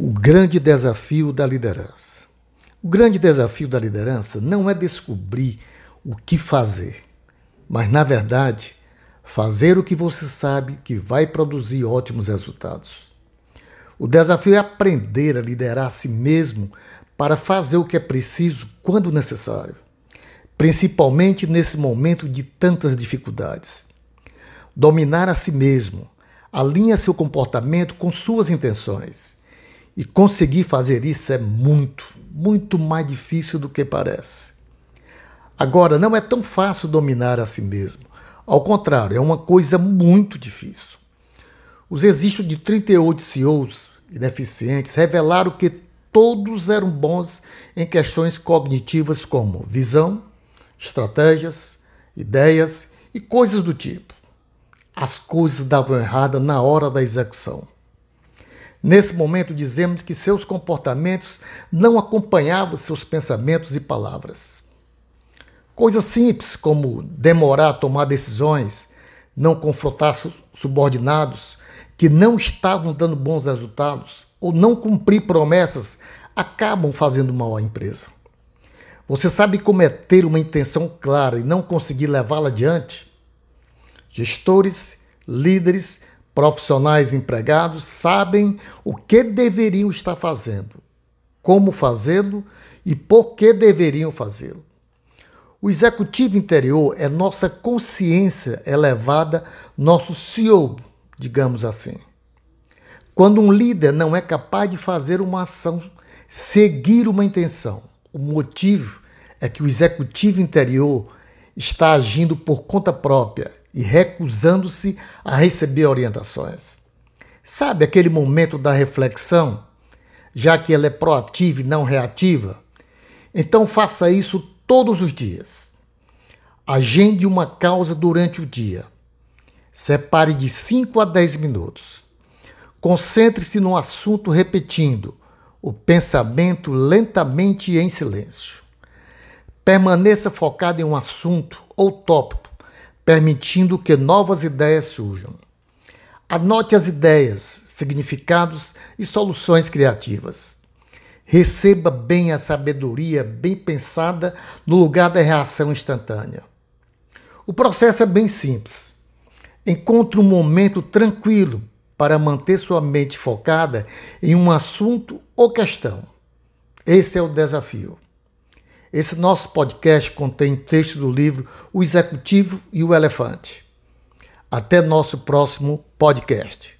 O grande desafio da liderança. O grande desafio da liderança não é descobrir o que fazer, mas, na verdade, fazer o que você sabe que vai produzir ótimos resultados. O desafio é aprender a liderar a si mesmo para fazer o que é preciso quando necessário, principalmente nesse momento de tantas dificuldades. Dominar a si mesmo, alinha seu comportamento com suas intenções e conseguir fazer isso é muito, muito mais difícil do que parece. Agora, não é tão fácil dominar a si mesmo. Ao contrário, é uma coisa muito difícil. Os registros de 38 CEOs ineficientes revelaram que todos eram bons em questões cognitivas como visão, estratégias, ideias e coisas do tipo. As coisas davam errada na hora da execução. Nesse momento, dizemos que seus comportamentos não acompanhavam seus pensamentos e palavras. Coisas simples como demorar a tomar decisões, não confrontar subordinados que não estavam dando bons resultados ou não cumprir promessas acabam fazendo mal à empresa. Você sabe como é ter uma intenção clara e não conseguir levá-la adiante? Gestores, líderes Profissionais empregados sabem o que deveriam estar fazendo, como fazê-lo e por que deveriam fazê-lo. O executivo interior é nossa consciência elevada, nosso CEO, digamos assim. Quando um líder não é capaz de fazer uma ação, seguir uma intenção, o motivo é que o executivo interior está agindo por conta própria e recusando-se a receber orientações. Sabe aquele momento da reflexão, já que ela é proativa e não reativa? Então faça isso todos os dias. Agende uma causa durante o dia. Separe de 5 a 10 minutos. Concentre-se no assunto repetindo o pensamento lentamente e em silêncio. Permaneça focado em um assunto ou tópico permitindo que novas ideias surjam. Anote as ideias, significados e soluções criativas. Receba bem a sabedoria bem pensada no lugar da reação instantânea. O processo é bem simples. Encontre um momento tranquilo para manter sua mente focada em um assunto ou questão. Esse é o desafio. Esse nosso podcast contém texto do livro O Executivo e o Elefante. Até nosso próximo podcast.